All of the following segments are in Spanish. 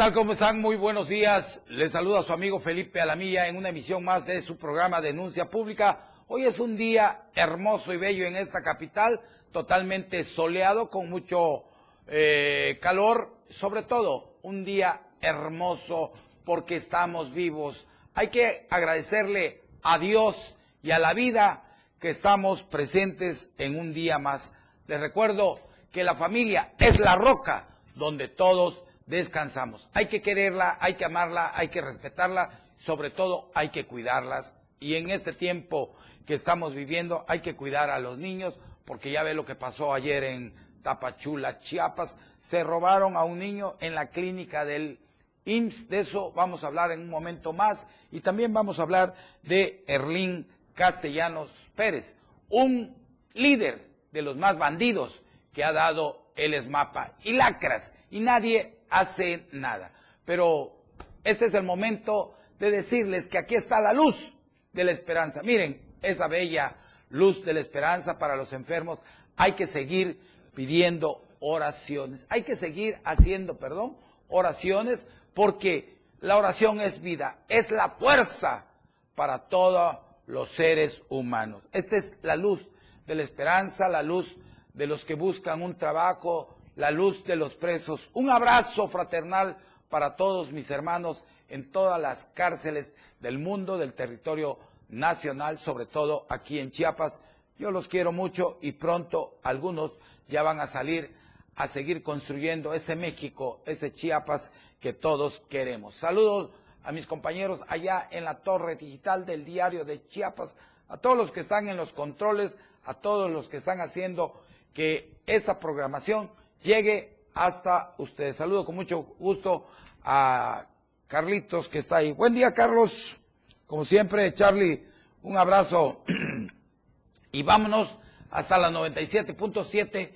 tal? ¿Cómo están? Muy buenos días. Les saluda a su amigo Felipe Alamilla en una emisión más de su programa Denuncia Pública. Hoy es un día hermoso y bello en esta capital, totalmente soleado, con mucho eh, calor, sobre todo un día hermoso porque estamos vivos. Hay que agradecerle a Dios y a la vida que estamos presentes en un día más. Les recuerdo que la familia es la roca donde todos descansamos. Hay que quererla, hay que amarla, hay que respetarla, sobre todo hay que cuidarlas. Y en este tiempo que estamos viviendo hay que cuidar a los niños, porque ya ve lo que pasó ayer en Tapachula, Chiapas. Se robaron a un niño en la clínica del IMSS. De eso vamos a hablar en un momento más. Y también vamos a hablar de Erlín Castellanos Pérez, un líder de los más bandidos que ha dado el ESMAPA y lacras. Y nadie hace nada. Pero este es el momento de decirles que aquí está la luz de la esperanza. Miren, esa bella luz de la esperanza para los enfermos. Hay que seguir pidiendo oraciones. Hay que seguir haciendo, perdón, oraciones porque la oración es vida, es la fuerza para todos los seres humanos. Esta es la luz de la esperanza, la luz de los que buscan un trabajo, la luz de los presos. Un abrazo fraternal para todos mis hermanos en todas las cárceles del mundo, del territorio nacional, sobre todo aquí en Chiapas. Yo los quiero mucho y pronto algunos ya van a salir a seguir construyendo ese México, ese Chiapas que todos queremos. Saludos a mis compañeros allá en la torre digital del diario de Chiapas, a todos los que están en los controles, a todos los que están haciendo que esta programación llegue hasta ustedes. Saludo con mucho gusto a Carlitos que está ahí. Buen día, Carlos. Como siempre, Charlie, un abrazo y vámonos hasta la 97.7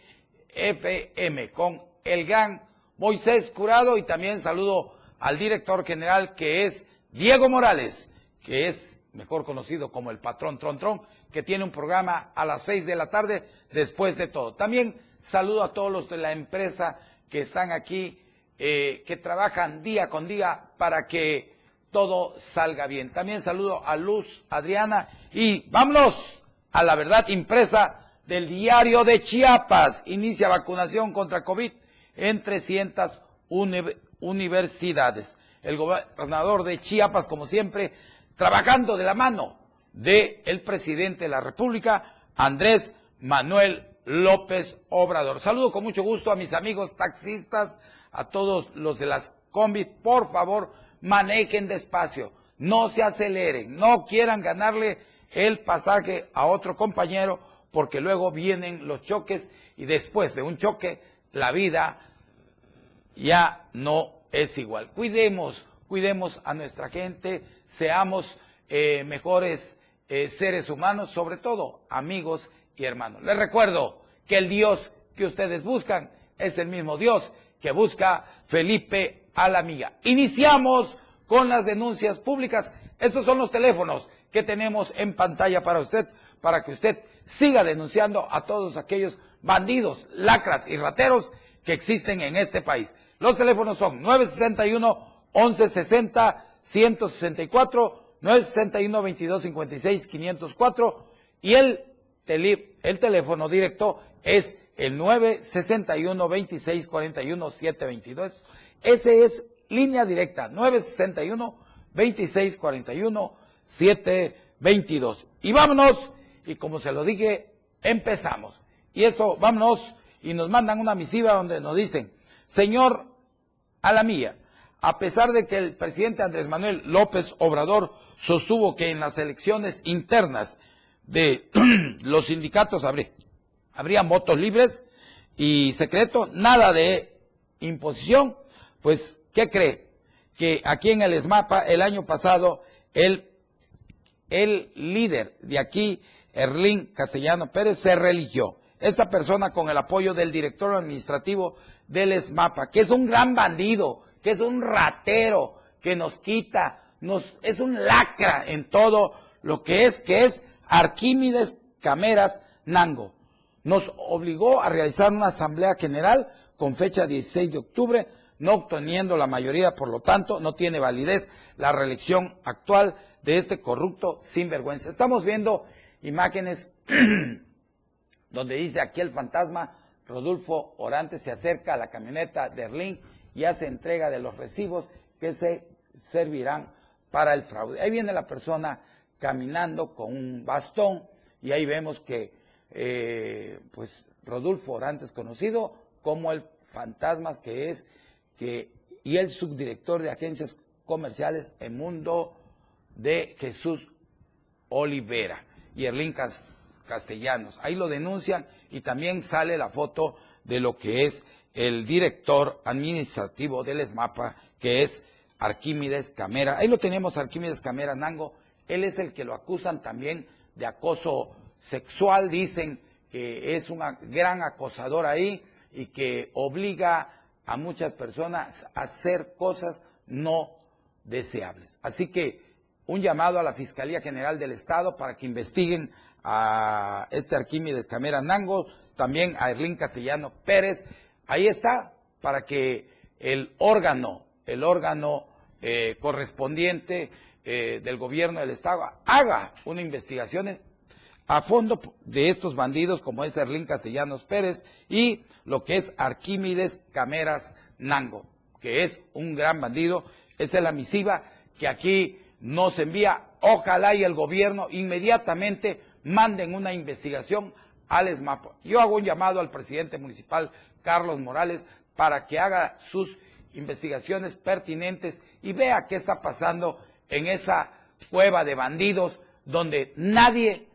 FM con el gran Moisés Curado y también saludo al director general que es Diego Morales, que es mejor conocido como el patrón Tron Tron, que tiene un programa a las seis de la tarde después de todo. También Saludo a todos los de la empresa que están aquí, eh, que trabajan día con día para que todo salga bien. También saludo a Luz, Adriana y vámonos a la verdad impresa del diario de Chiapas. Inicia vacunación contra COVID en 300 universidades. El gobernador de Chiapas, como siempre, trabajando de la mano del el presidente de la República, Andrés Manuel López Obrador. Saludo con mucho gusto a mis amigos taxistas, a todos los de las combis. Por favor, manejen despacio, no se aceleren, no quieran ganarle el pasaje a otro compañero, porque luego vienen los choques y después de un choque la vida ya no es igual. Cuidemos, cuidemos a nuestra gente, seamos eh, mejores eh, seres humanos, sobre todo amigos y hermanos. Les recuerdo que el Dios que ustedes buscan es el mismo Dios que busca Felipe Alamilla. Iniciamos con las denuncias públicas. Estos son los teléfonos que tenemos en pantalla para usted, para que usted siga denunciando a todos aquellos bandidos, lacras y rateros que existen en este país. Los teléfonos son 961 1160 164 961 2256 504 y el el teléfono directo es el 961-2641-722. Ese es línea directa, 961-2641-722. Y vámonos, y como se lo dije, empezamos. Y esto, vámonos, y nos mandan una misiva donde nos dicen, señor a la mía, a pesar de que el presidente Andrés Manuel López Obrador sostuvo que en las elecciones internas de los sindicatos habría, votos libres y secreto, nada de imposición, pues, ¿qué cree? Que aquí en el ESMAPA el año pasado el, el líder de aquí, Erlín Castellano Pérez, se religió. Esta persona con el apoyo del director administrativo del ESMAPA, que es un gran bandido, que es un ratero, que nos quita, nos, es un lacra en todo lo que es, que es Arquímedes Cameras Nango nos obligó a realizar una asamblea general con fecha 16 de octubre no obteniendo la mayoría, por lo tanto, no tiene validez la reelección actual de este corrupto sinvergüenza. Estamos viendo imágenes donde dice aquí el fantasma, Rodolfo Orante se acerca a la camioneta de Erlín y hace entrega de los recibos que se servirán para el fraude. Ahí viene la persona caminando con un bastón y ahí vemos que eh, pues Rodolfo Orantes conocido como el fantasma que es que y el subdirector de agencias comerciales en mundo de Jesús Olivera y Erlín Castellanos. Ahí lo denuncian y también sale la foto de lo que es el director administrativo del ESMAPA, que es Arquímedes Camera. Ahí lo tenemos, Arquímedes Camera Nango. Él es el que lo acusan también de acoso sexual, dicen que es un gran acosador ahí y que obliga a muchas personas a hacer cosas no deseables. Así que un llamado a la Fiscalía General del Estado para que investiguen a este Arquímedes Camera Nango, también a Erlín Castellano Pérez. Ahí está, para que el órgano, el órgano eh, correspondiente eh, del gobierno del Estado haga una investigación a fondo de estos bandidos como es Erlín Castellanos Pérez y lo que es Arquímedes Cameras Nango, que es un gran bandido. Esa es la misiva que aquí nos envía. Ojalá y el gobierno inmediatamente manden una investigación al ESMAP. Yo hago un llamado al presidente municipal, Carlos Morales, para que haga sus investigaciones pertinentes y vea qué está pasando en esa cueva de bandidos donde nadie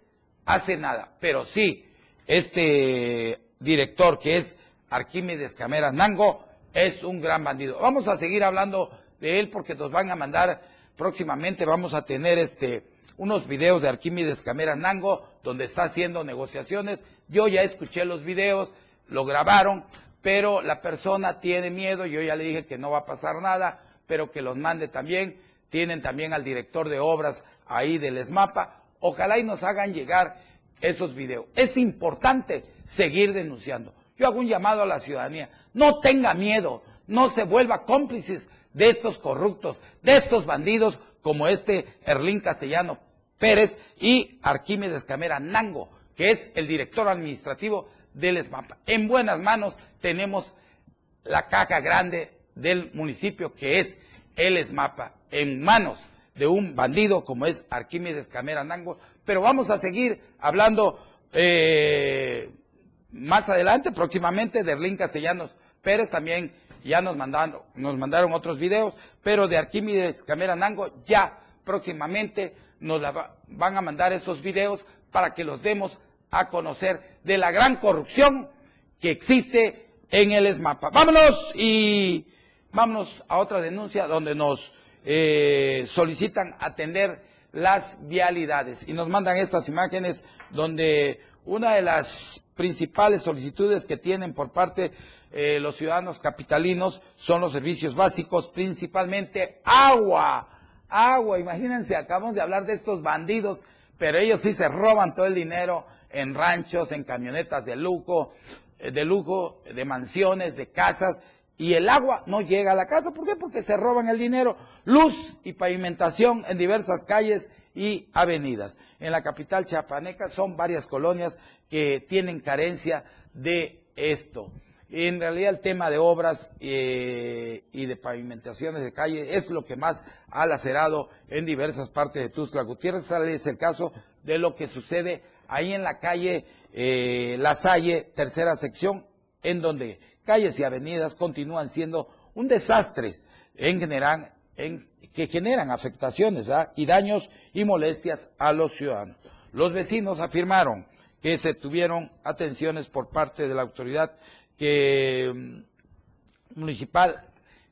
hace nada. Pero sí, este director que es Arquímedes Cameras Nango es un gran bandido. Vamos a seguir hablando de él porque nos van a mandar próximamente, vamos a tener este unos videos de Arquímedes Cameras Nango donde está haciendo negociaciones. Yo ya escuché los videos, lo grabaron, pero la persona tiene miedo, yo ya le dije que no va a pasar nada, pero que los mande también. Tienen también al director de obras ahí del ESMAPA. Ojalá y nos hagan llegar esos videos. Es importante seguir denunciando. Yo hago un llamado a la ciudadanía. No tenga miedo, no se vuelva cómplices de estos corruptos, de estos bandidos como este Erlín Castellano Pérez y Arquímedes Camera Nango, que es el director administrativo del ESMAPA. En buenas manos tenemos la caja grande del municipio que es el ESMAPA, en manos de un bandido como es Arquímedes Camera Nango, pero vamos a seguir hablando eh, más adelante, próximamente, de Erlín Castellanos Pérez, también ya nos mandaron, nos mandaron otros videos, pero de Arquímedes Camera Nango ya próximamente nos van a mandar esos videos para que los demos a conocer de la gran corrupción que existe en el ESMAPA. Vámonos y vámonos a otra denuncia donde nos eh, solicitan atender las vialidades y nos mandan estas imágenes donde una de las principales solicitudes que tienen por parte eh, los ciudadanos capitalinos son los servicios básicos, principalmente agua. Agua, imagínense, acabamos de hablar de estos bandidos, pero ellos sí se roban todo el dinero en ranchos, en camionetas de lujo, eh, de lujo, de mansiones, de casas, y el agua no llega a la casa. ¿Por qué? Porque se roban el dinero. Luz y pavimentación en diversas calles y avenidas. En la capital chiapaneca son varias colonias que tienen carencia de esto. En realidad el tema de obras eh, y de pavimentaciones de calle es lo que más ha lacerado en diversas partes de Tuzla Gutiérrez. Es el caso de lo que sucede ahí en la calle eh, La Salle, tercera sección, en donde calles y avenidas continúan siendo un desastre en general, en, que generan afectaciones y daños y molestias a los ciudadanos. Los vecinos afirmaron que se tuvieron atenciones por parte de la autoridad mm, municipal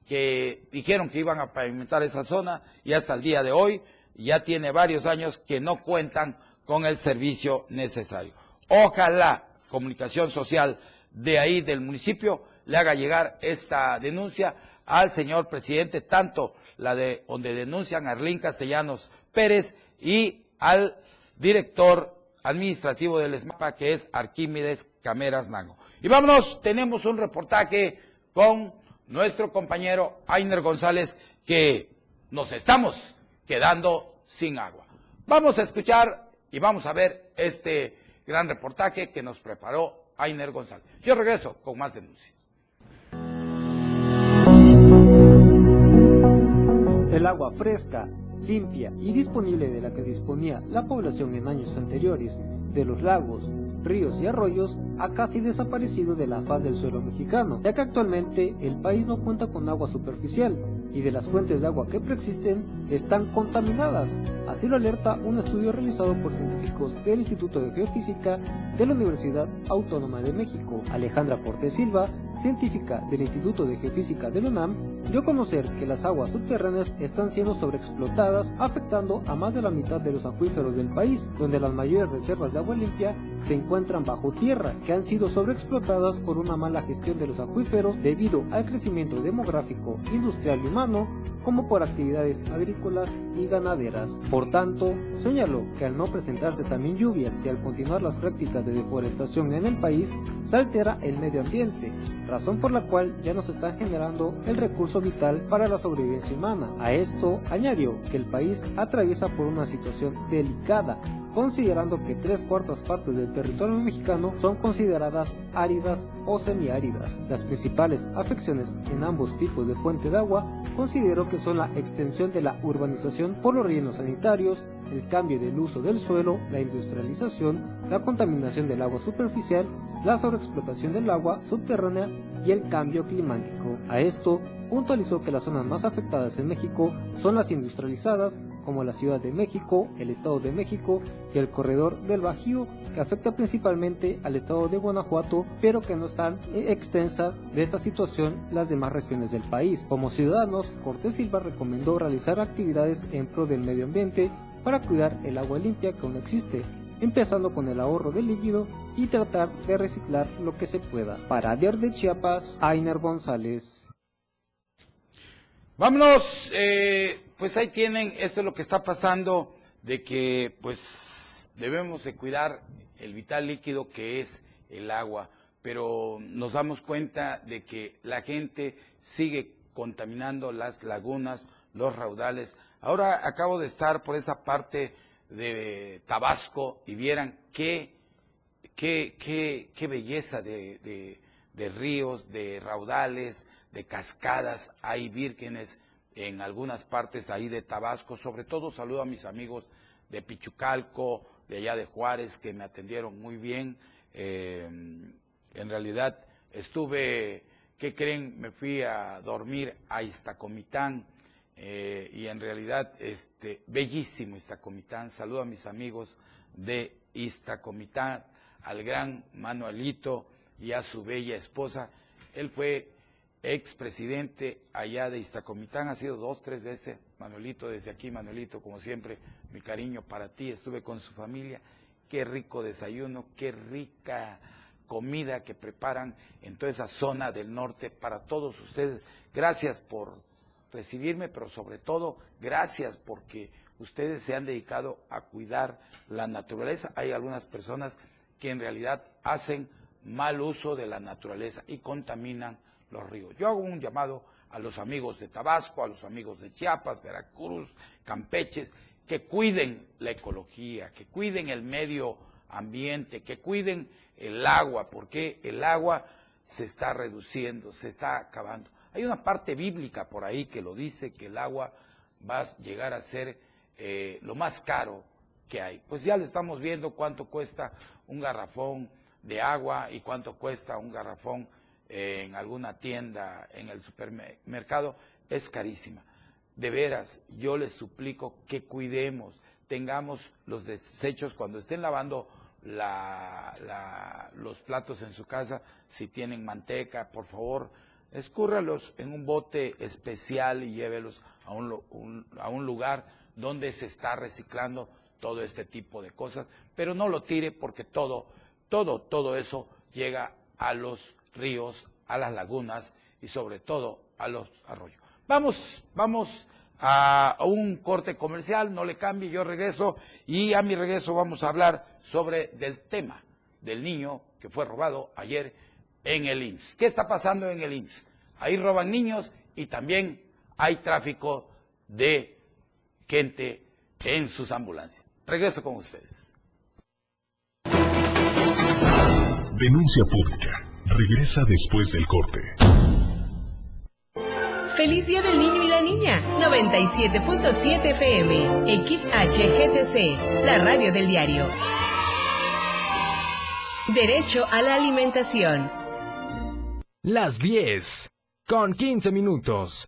que dijeron que iban a pavimentar esa zona y hasta el día de hoy ya tiene varios años que no cuentan con el servicio necesario. Ojalá Comunicación Social de ahí del municipio le haga llegar esta denuncia al señor presidente, tanto la de donde denuncian a Arlín Castellanos Pérez y al director administrativo del ESMAPA, que es Arquímedes Cameras Nango. Y vámonos, tenemos un reportaje con nuestro compañero Ainer González que nos estamos quedando sin agua. Vamos a escuchar y vamos a ver este gran reportaje que nos preparó Ainer González. Yo regreso con más denuncias. El agua fresca, limpia y disponible de la que disponía la población en años anteriores de los lagos, ríos y arroyos ha casi desaparecido de la faz del suelo mexicano, ya que actualmente el país no cuenta con agua superficial y de las fuentes de agua que preexisten están contaminadas. Así lo alerta un estudio realizado por científicos del Instituto de Geofísica de la Universidad Autónoma de México. Alejandra Porte Silva, científica del Instituto de Geofísica de la UNAM, dio a conocer que las aguas subterráneas están siendo sobreexplotadas, afectando a más de la mitad de los acuíferos del país, donde las mayores reservas de agua limpia se encuentran bajo tierra, que han sido sobreexplotadas por una mala gestión de los acuíferos debido al crecimiento demográfico, industrial y humano, como por actividades agrícolas y ganaderas. Por tanto, señaló que al no presentarse también lluvias y al continuar las prácticas de deforestación en el país, se altera el medio ambiente, razón por la cual ya no se está generando el recurso vital para la sobrevivencia humana. A esto añadió que el país atraviesa por una situación delicada, considerando que tres cuartas partes del territorio mexicano son consideradas áridas o semiáridas. Las principales afecciones en ambos tipos de fuente de agua considero que son la extensión de la urbanización por los rellenos sanitarios, el cambio del uso del suelo, la industrialización, la contaminación del agua superficial, la sobreexplotación del agua subterránea y el cambio climático. A esto puntualizó que las zonas más afectadas en México son las industrializadas, como la Ciudad de México, el Estado de México y el corredor del Bajío, que afecta principalmente al Estado de Guanajuato, pero que no están extensas de esta situación las demás regiones del país. Como ciudadanos, Cortés Silva recomendó realizar actividades en pro del medio ambiente para cuidar el agua limpia que aún existe, empezando con el ahorro de líquido y tratar de reciclar lo que se pueda. Para Diario de Chiapas, Ainer González. Vámonos, eh, pues ahí tienen, esto es lo que está pasando, de que pues debemos de cuidar el vital líquido que es el agua, pero nos damos cuenta de que la gente sigue contaminando las lagunas, los raudales. Ahora acabo de estar por esa parte de Tabasco y vieran qué, qué, qué, qué belleza de, de ríos, de raudales, de cascadas, hay vírgenes en algunas partes ahí de Tabasco, sobre todo saludo a mis amigos de Pichucalco, de allá de Juárez, que me atendieron muy bien. Eh, en realidad estuve, ¿qué creen? Me fui a dormir a Iztacomitán eh, y en realidad, este, bellísimo Iztacomitán. Saludo a mis amigos de Iztacomitán, al gran Manuelito y a su bella esposa. Él fue expresidente allá de Iztacomitán, ha sido dos, tres veces, Manuelito, desde aquí, Manuelito, como siempre, mi cariño para ti, estuve con su familia, qué rico desayuno, qué rica comida que preparan en toda esa zona del norte para todos ustedes. Gracias por recibirme, pero sobre todo, gracias porque ustedes se han dedicado a cuidar la naturaleza. Hay algunas personas que en realidad hacen mal uso de la naturaleza y contaminan los ríos. Yo hago un llamado a los amigos de Tabasco, a los amigos de Chiapas, Veracruz, Campeche, que cuiden la ecología, que cuiden el medio ambiente, que cuiden el agua, porque el agua se está reduciendo, se está acabando. Hay una parte bíblica por ahí que lo dice, que el agua va a llegar a ser eh, lo más caro que hay. Pues ya lo estamos viendo cuánto cuesta un garrafón de agua y cuánto cuesta un garrafón en alguna tienda, en el supermercado, es carísima. De veras, yo les suplico que cuidemos, tengamos los desechos cuando estén lavando los platos en su casa, si tienen manteca, por favor, escúrralos en un bote especial y llévelos a un, a un lugar donde se está reciclando todo este tipo de cosas, pero no lo tire porque todo, todo, todo eso llega a los ríos, a las lagunas y sobre todo a los arroyos. Vamos, vamos a un corte comercial, no le cambie, yo regreso y a mi regreso vamos a hablar sobre del tema del niño que fue robado ayer en el IMSS. ¿Qué está pasando en el IMSS? ahí roban niños y también hay tráfico de gente en sus ambulancias. Regreso con ustedes. Denuncia pública. Regresa después del corte. Feliz Día del Niño y la Niña. 97.7 FM. XHGTC. La radio del diario. Derecho a la alimentación. Las 10. Con 15 minutos.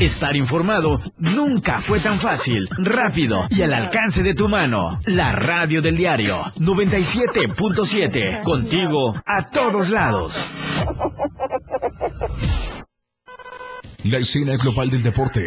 Estar informado nunca fue tan fácil, rápido y al alcance de tu mano. La radio del diario 97.7. Contigo a todos lados. La escena global del deporte.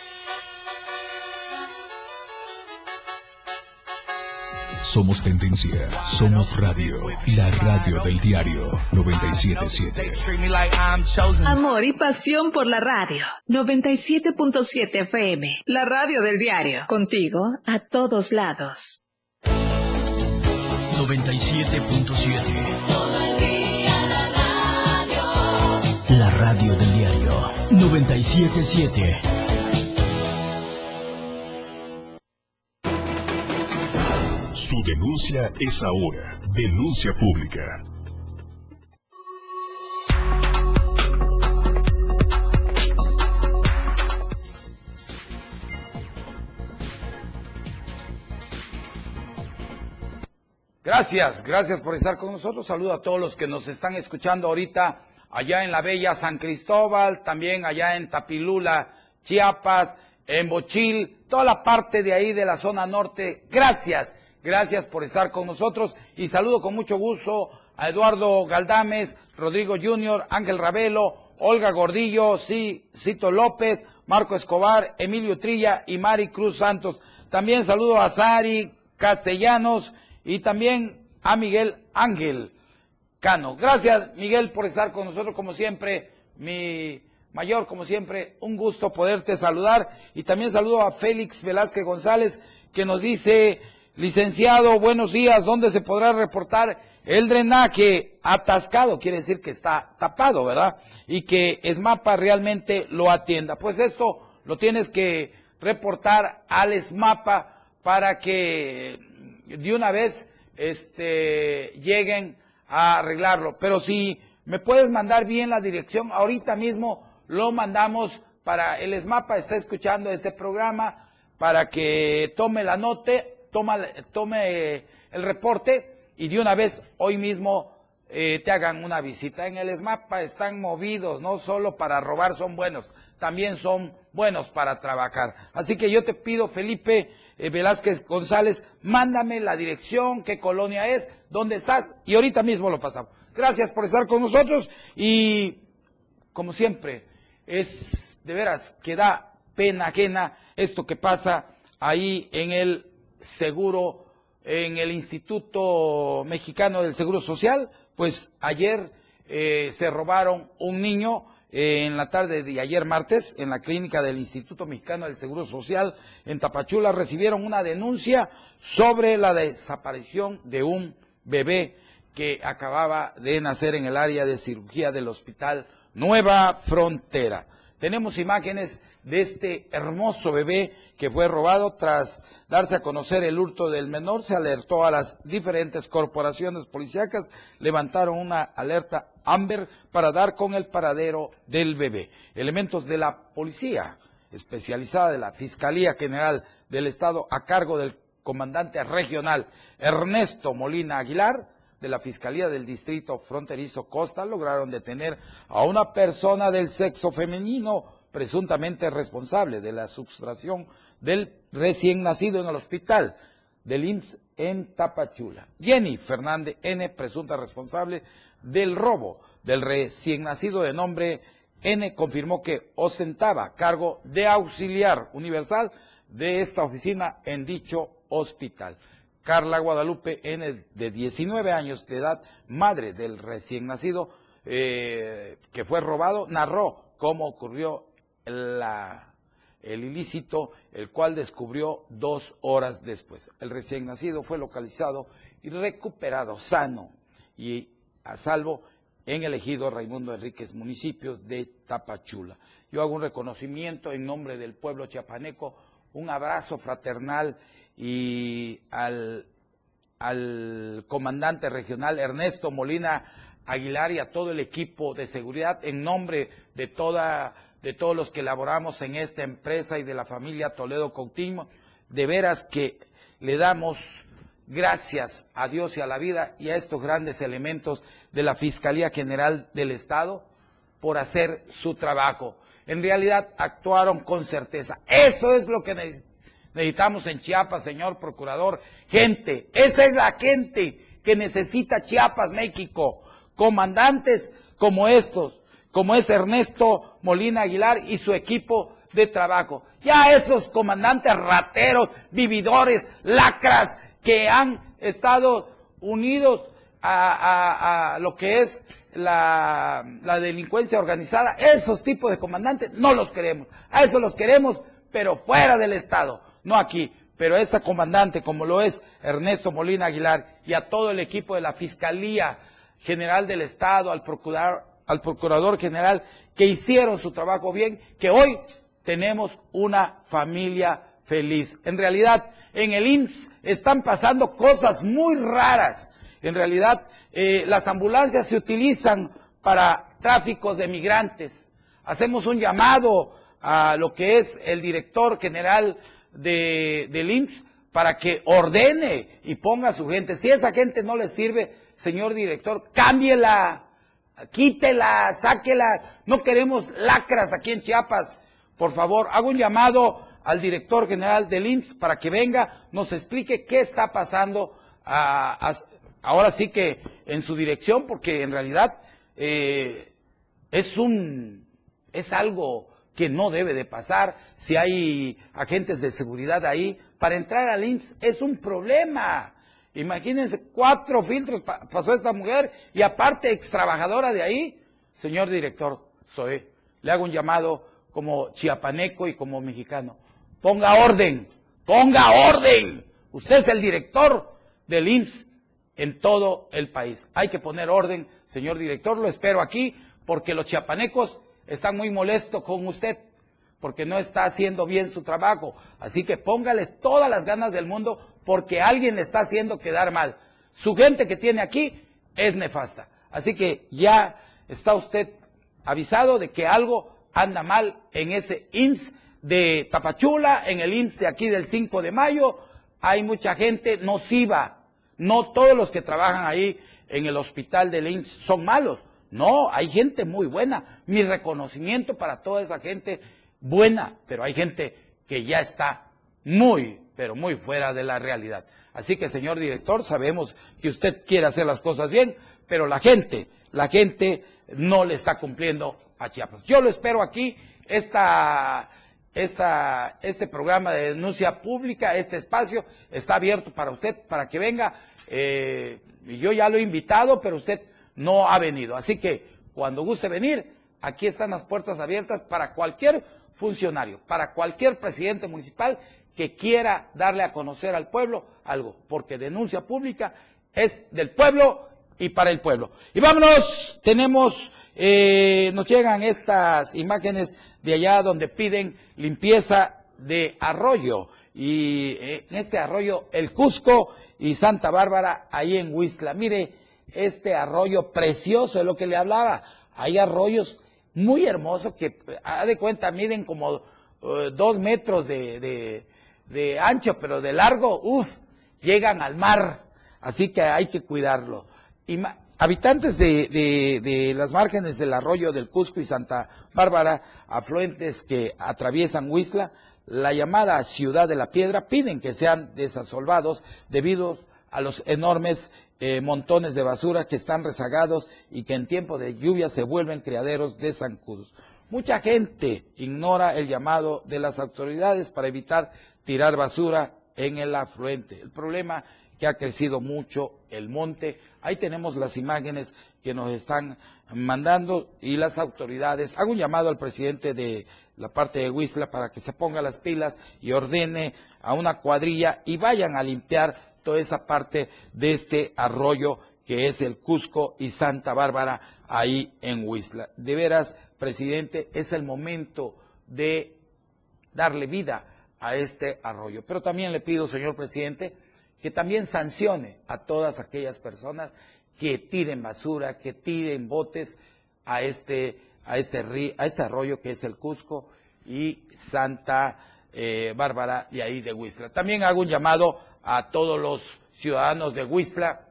Somos tendencia, somos radio, la radio del diario 977. Amor y pasión por la radio. 97.7 FM. La radio del diario. Contigo a todos lados. 97.7. La radio del diario 977. Su denuncia es ahora. Denuncia pública. Gracias, gracias por estar con nosotros. Saludo a todos los que nos están escuchando ahorita allá en la bella San Cristóbal, también allá en Tapilula, Chiapas, en Bochil, toda la parte de ahí de la zona norte. Gracias, gracias por estar con nosotros y saludo con mucho gusto a Eduardo Galdames, Rodrigo Junior, Ángel Ravelo, Olga Gordillo, Cito López, Marco Escobar, Emilio Trilla y Mari Cruz Santos. También saludo a Sari Castellanos y también a Miguel Ángel Cano. Gracias, Miguel, por estar con nosotros como siempre. Mi mayor, como siempre, un gusto poderte saludar. Y también saludo a Félix Velázquez González, que nos dice, licenciado, buenos días, ¿dónde se podrá reportar el drenaje atascado? Quiere decir que está tapado, ¿verdad? Y que ESMAPA realmente lo atienda. Pues esto lo tienes que reportar al ESMAPA para que de una vez este, lleguen a arreglarlo. Pero si me puedes mandar bien la dirección, ahorita mismo lo mandamos para el ESMAPA, está escuchando este programa, para que tome la nota, toma, tome el reporte y de una vez hoy mismo eh, te hagan una visita. En el ESMAPA están movidos, no solo para robar son buenos, también son buenos para trabajar. Así que yo te pido, Felipe, eh, Velázquez González, mándame la dirección, qué colonia es, dónde estás y ahorita mismo lo pasamos. Gracias por estar con nosotros y como siempre es de veras que da pena ajena esto que pasa ahí en el seguro en el Instituto Mexicano del Seguro Social, pues ayer eh, se robaron un niño eh, en la tarde de ayer martes en la clínica del Instituto Mexicano del Seguro Social en Tapachula recibieron una denuncia sobre la desaparición de un bebé que acababa de nacer en el área de cirugía del Hospital Nueva Frontera. Tenemos imágenes de este hermoso bebé que fue robado tras darse a conocer el hurto del menor. Se alertó a las diferentes corporaciones policíacas, levantaron una alerta Amber para dar con el paradero del bebé. Elementos de la policía especializada de la Fiscalía General del Estado a cargo del comandante regional Ernesto Molina Aguilar de la Fiscalía del Distrito Fronterizo Costa lograron detener a una persona del sexo femenino presuntamente responsable de la sustracción del recién nacido en el hospital del IMSS en Tapachula. Jenny Fernández N., presunta responsable del robo del recién nacido de nombre N, confirmó que ostentaba cargo de auxiliar universal de esta oficina en dicho hospital. Carla Guadalupe N, de 19 años de edad, madre del recién nacido eh, que fue robado, narró cómo ocurrió la, el ilícito, el cual descubrió dos horas después. El recién nacido fue localizado y recuperado sano y a salvo en el ejido Raimundo Enríquez, municipio de Tapachula. Yo hago un reconocimiento en nombre del pueblo chiapaneco, un abrazo fraternal y al, al comandante regional Ernesto Molina Aguilar y a todo el equipo de seguridad en nombre de toda de todos los que elaboramos en esta empresa y de la familia Toledo Coutinho, de veras que le damos gracias a Dios y a la vida y a estos grandes elementos de la Fiscalía General del Estado por hacer su trabajo. En realidad actuaron con certeza. Eso es lo que necesitamos en Chiapas, señor procurador. Gente, esa es la gente que necesita Chiapas, México. Comandantes como estos, como es Ernesto Molina Aguilar y su equipo de trabajo. Ya esos comandantes rateros, vividores, lacras, que han estado unidos a, lo que es la, delincuencia organizada, esos tipos de comandantes no los queremos. A esos los queremos, pero fuera del Estado, no aquí. Pero esta comandante, como lo es Ernesto Molina Aguilar, y a todo el equipo de la Fiscalía General del Estado, al procurador, al procurador general, que hicieron su trabajo bien, que hoy tenemos una familia feliz. En realidad, en el IMSS están pasando cosas muy raras. En realidad, eh, las ambulancias se utilizan para tráficos de migrantes. Hacemos un llamado a lo que es el director general de, del IMSS para que ordene y ponga a su gente. Si esa gente no le sirve, señor director, cámbiela, quítela, sáquela. No queremos lacras aquí en Chiapas. Por favor, hago un llamado al director general del IMSS para que venga, nos explique qué está pasando ahora sí que en su dirección, porque en realidad eh, es un es algo que no debe de pasar si hay agentes de seguridad ahí. Para entrar al IMSS es un problema. Imagínense, cuatro filtros pasó esta mujer y aparte ex trabajadora de ahí. Señor director, soy, le hago un llamado como chiapaneco y como mexicano. Ponga orden, ponga orden. Usted es el director del IMSS en todo el país. Hay que poner orden, señor director, lo espero aquí, porque los chiapanecos están muy molestos con usted, porque no está haciendo bien su trabajo. Así que póngales todas las ganas del mundo, porque alguien le está haciendo quedar mal. Su gente que tiene aquí es nefasta. Así que ya está usted avisado de que algo anda mal en ese IMSS de Tapachula, en el IMSS de aquí del 5 de mayo, hay mucha gente nociva. No todos los que trabajan ahí en el hospital del IMSS son malos. No, hay gente muy buena. Mi reconocimiento para toda esa gente buena, pero hay gente que ya está muy, pero muy fuera de la realidad. Así que, señor director, sabemos que usted quiere hacer las cosas bien, pero la gente, la gente no le está cumpliendo a Chiapas. Yo lo espero aquí, esta esta, este programa de denuncia pública, este espacio está abierto para usted, para que venga. Eh, yo ya lo he invitado, pero usted no ha venido. Así que cuando guste venir, aquí están las puertas abiertas para cualquier funcionario, para cualquier presidente municipal que quiera darle a conocer al pueblo algo, porque denuncia pública es del pueblo y para el pueblo. Y vámonos, tenemos, eh, nos llegan estas imágenes de allá donde piden limpieza de arroyo. Y eh, en este arroyo, el Cusco y Santa Bárbara, ahí en Huistla. Mire, este arroyo precioso es lo que le hablaba. Hay arroyos muy hermosos que, a de cuenta, miden como eh, dos metros de, de, ancho, pero de largo, uff, llegan al mar. Así que hay que cuidarlo. Y habitantes de, de, las márgenes del arroyo del Cusco y Santa Bárbara, afluentes que atraviesan Huistla, la llamada Ciudad de la Piedra, piden que sean desasolvados debido a los enormes eh, montones de basura que están rezagados y que en tiempo de lluvia se vuelven criaderos de zancudos. Mucha gente ignora el llamado de las autoridades para evitar tirar basura en el afluente. El problema que ha crecido mucho el monte. Ahí tenemos las imágenes que nos están mandando y las autoridades. Hago un llamado al presidente de la parte de Huistla para que se ponga las pilas y ordene a una cuadrilla y vayan a limpiar toda esa parte de este arroyo que es el Cusco y Santa Bárbara ahí en Huistla. De veras, presidente, es el momento de darle vida a este arroyo. Pero también le pido, señor presidente, que también sancione a todas aquellas personas que tiren basura, que tiren botes a este, a este, este arroyo que es el Cusco y Santa eh, Bárbara de ahí de Huistla. También hago un llamado a todos los ciudadanos de Huistla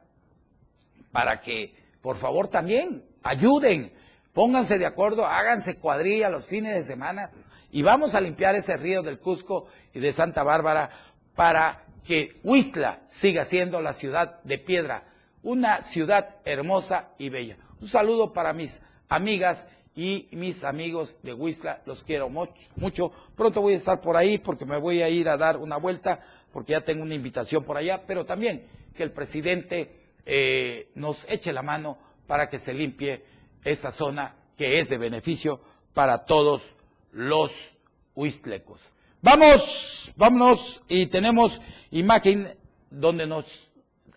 para que, por favor, también ayuden, pónganse de acuerdo, háganse cuadrilla los fines de semana y vamos a limpiar ese río del Cusco y de Santa Bárbara para que Huistla siga siendo la ciudad de piedra, una ciudad hermosa y bella. Un saludo para mis amigas y mis amigos de Huistla, los quiero mucho. Pronto voy a estar por ahí porque me voy a ir a dar una vuelta porque ya tengo una invitación por allá, pero también que el presidente eh, nos eche la mano para que se limpie esta zona que es de beneficio para todos los huistlecos. Vamos, vámonos y tenemos imagen donde nos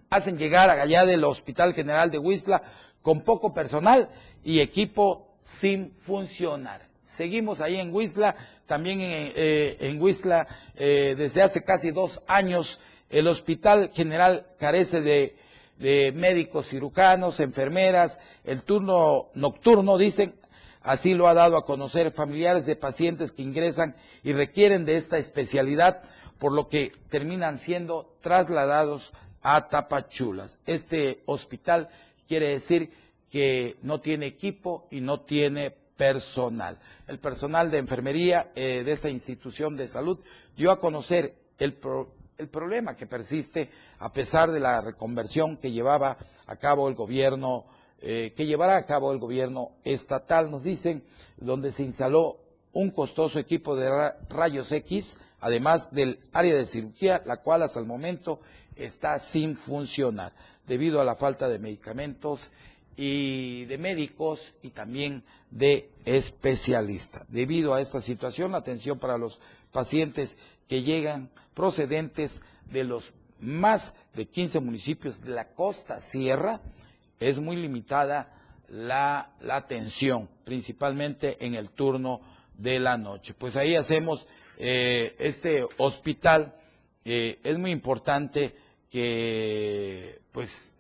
hacen llegar allá del Hospital General de Huistla con poco personal y equipo sin funcionar. Seguimos ahí en Huistla, también en, eh, eh, desde hace casi dos años el Hospital General carece de, de médicos cirujanos, enfermeras, el turno nocturno, dicen, Así lo ha dado a conocer familiares de pacientes que ingresan y requieren de esta especialidad, por lo que terminan siendo trasladados a Tapachulas. Este hospital quiere decir que no tiene equipo y no tiene personal. El personal de enfermería eh, de esta institución de salud dio a conocer el, el problema que persiste a pesar de la reconversión que llevaba a cabo el gobierno eh, que llevará a cabo el gobierno estatal, nos dicen, donde se instaló un costoso equipo de rayos X, además del área de cirugía, la cual hasta el momento está sin funcionar, debido a la falta de medicamentos y de médicos y también de especialistas. Debido a esta situación, la atención para los pacientes que llegan procedentes de los más de 15 municipios de la costa sierra es muy limitada la, atención, principalmente en el turno de la noche. Pues ahí hacemos eh, este hospital, eh, es muy importante que pues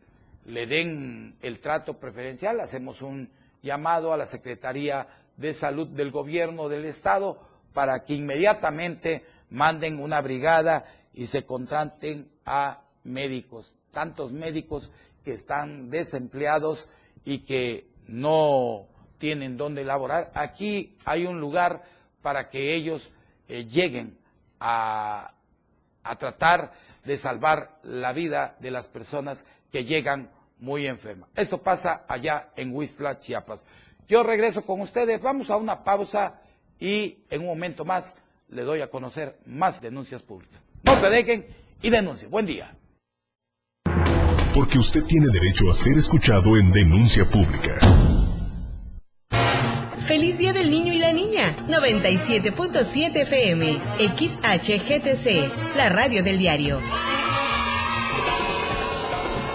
le den el trato preferencial, hacemos un llamado a la Secretaría de Salud del Gobierno del Estado para que inmediatamente manden una brigada y se contraten a médicos, tantos médicos que están desempleados y que no tienen dónde laborar. Aquí hay un lugar para que ellos eh, lleguen a, a tratar de salvar la vida de las personas que llegan muy enfermas. Esto pasa allá en Huistla, Chiapas. Yo regreso con ustedes, vamos a una pausa y en un momento más le doy a conocer más denuncias públicas. No se dejen y denuncien. Buen día. Porque usted tiene derecho a ser escuchado en denuncia pública. Feliz Día del Niño y la Niña. 97.7 FM. XHGTC. La radio del diario.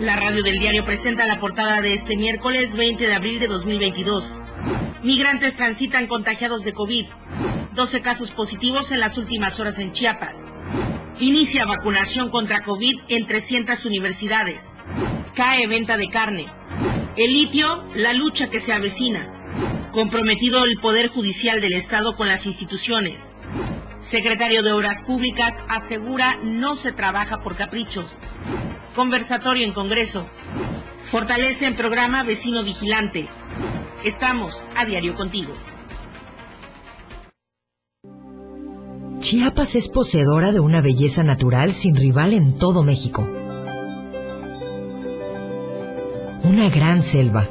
La radio del diario presenta la portada de este miércoles 20 de abril de 2022. Migrantes transitan contagiados de COVID. 12 casos positivos en las últimas horas en Chiapas. Inicia vacunación contra COVID en 300 universidades. Cae venta de carne. El litio, la lucha que se avecina. Comprometido el Poder Judicial del Estado con las instituciones. Secretario de Obras Públicas asegura no se trabaja por caprichos. Conversatorio en Congreso. Fortalece el programa Vecino Vigilante. Estamos a diario contigo. Chiapas es poseedora de una belleza natural sin rival en todo México. Una gran selva,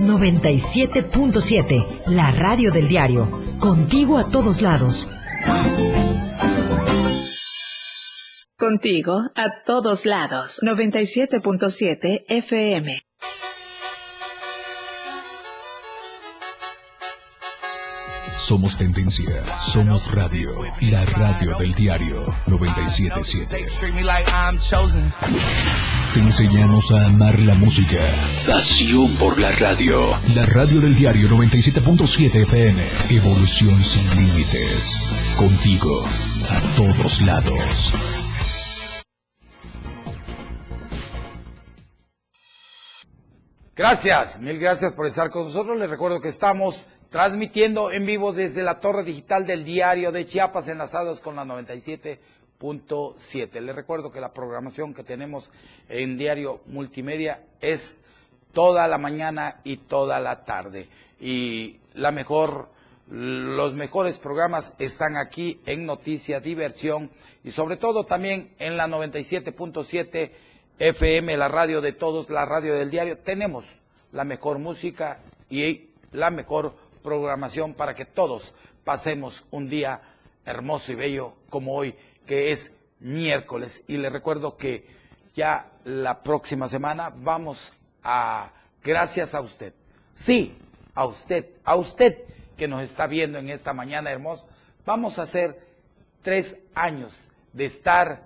97.7, la radio del diario, contigo a todos lados. Contigo a todos lados. 97.7 FM. Somos tendencia, somos radio, la radio del diario 977. Te enseñamos a amar la música. Pasión por la radio. La radio del diario 97.7 FM. Evolución sin límites. Contigo, a todos lados. Gracias, mil gracias por estar con nosotros. Les recuerdo que estamos transmitiendo en vivo desde la torre digital del diario de Chiapas, enlazados con la 97.7. Les recuerdo que la programación que tenemos en Diario Multimedia es toda la mañana y toda la tarde. Y la mejor, los mejores programas están aquí en Noticia, Diversión y sobre todo también en la 97.7 FM, la radio de todos, la radio del diario, tenemos la mejor música y la mejor programación para que todos pasemos un día hermoso y bello como hoy, que es miércoles. Y les recuerdo que ya la próxima semana vamos a, gracias a usted, sí, a usted, a usted que nos está viendo en esta mañana hermosa, vamos a hacer tres años de estar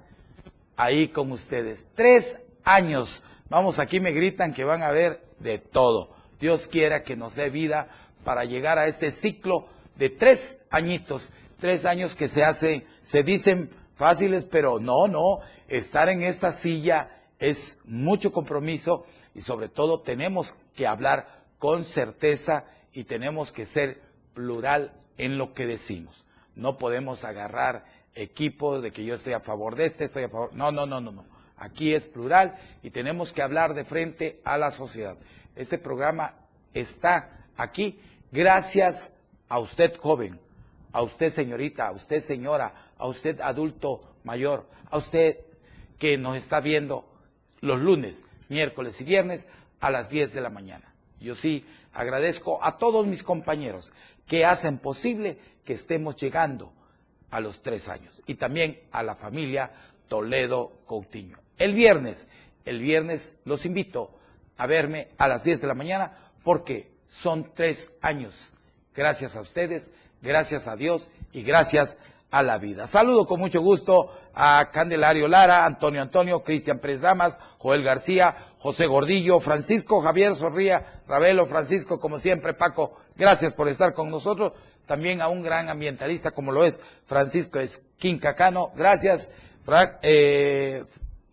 ahí con ustedes. Tres años. Vamos, aquí me gritan que van a ver de todo. Dios quiera que nos dé vida para llegar a este ciclo de tres añitos, tres años que se hace, se dicen fáciles, pero no, no, estar en esta silla es mucho compromiso y sobre todo tenemos que hablar con certeza y tenemos que ser plural en lo que decimos. No podemos agarrar equipos de que yo estoy a favor de este, estoy a favor. No, no, no, no, no. Aquí es plural y tenemos que hablar de frente a la sociedad. Este programa está aquí gracias a usted joven, a usted señorita, a usted señora, a usted adulto mayor, a usted que nos está viendo los lunes, miércoles y viernes a las 10 de la mañana. Yo sí agradezco a todos mis compañeros que hacen posible que estemos llegando a los tres años y también a la familia Toledo Coutinho. El viernes, el viernes los invito a verme a las 10 de la mañana porque son tres años. Gracias a ustedes, gracias a Dios y gracias a la vida. Saludo con mucho gusto a Candelario Lara, Antonio Antonio, Cristian Pérez Damas, Joel García, José Gordillo, Francisco Javier Zorría, Ravelo, Francisco, como siempre, Paco, gracias por estar con nosotros. También a un gran ambientalista como lo es Francisco Esquincacano, gracias. Eh,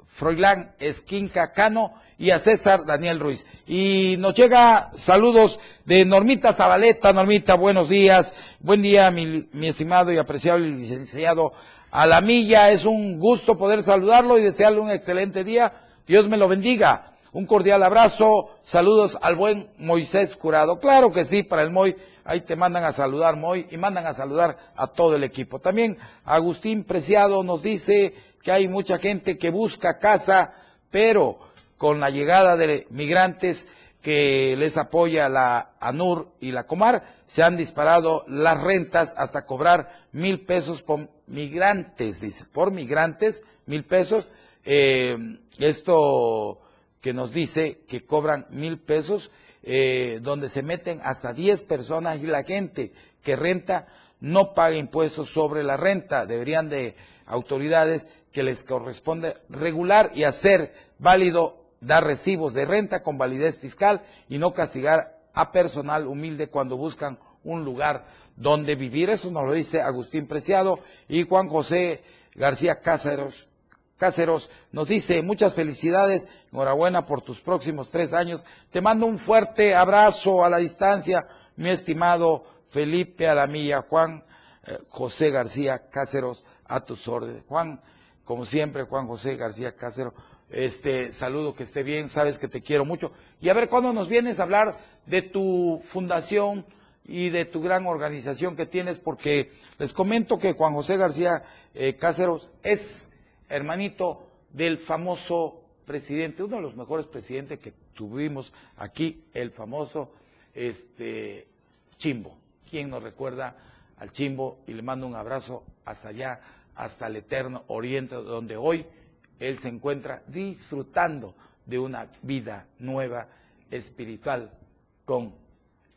Froilán Esquinca Cano y a César Daniel Ruiz. Y nos llega saludos de Normita Zabaleta. Normita, buenos días. Buen día, mi, estimado y apreciable licenciado Alamilla. Es un gusto poder saludarlo y desearle un excelente día. Dios me lo bendiga. Un cordial abrazo. Saludos al buen Moisés Curado. Claro que sí, para el Moy. Ahí te mandan a saludar, Moy, y mandan a saludar a todo el equipo. También Agustín Preciado nos dice que hay mucha gente que busca casa, pero con la llegada de migrantes que les apoya la ANUR y la Comar, se han disparado las rentas hasta cobrar mil pesos por migrantes, dice, por migrantes, mil pesos. Eh, esto que nos dice que cobran mil pesos, eh, donde se meten hasta diez personas y la gente que renta no paga impuestos sobre la renta. Deberían de autoridades que les corresponde regular y hacer válido dar recibos de renta con validez fiscal y no castigar a personal humilde cuando buscan un lugar donde vivir. Eso nos lo dice Agustín Preciado y Juan José García Cáceros. Cáceros nos dice muchas felicidades, enhorabuena por tus próximos tres años. Te mando un fuerte abrazo a la distancia, mi estimado Felipe Alamilla, Juan eh, José García Cáceros, a tus órdenes. Juan, como siempre, Juan José García Cácero, este, saludo, que esté bien, sabes que te quiero mucho. Y a ver, ¿cuándo nos vienes a hablar de tu fundación y de tu gran organización que tienes? Porque les comento que Juan José García eh, Cáceros es hermanito del famoso presidente, uno de los mejores presidentes que tuvimos aquí, el famoso este, Chimbo. ¿Quién nos recuerda al Chimbo? Y le mando un abrazo hasta allá hasta el eterno oriente, donde hoy Él se encuentra disfrutando de una vida nueva espiritual con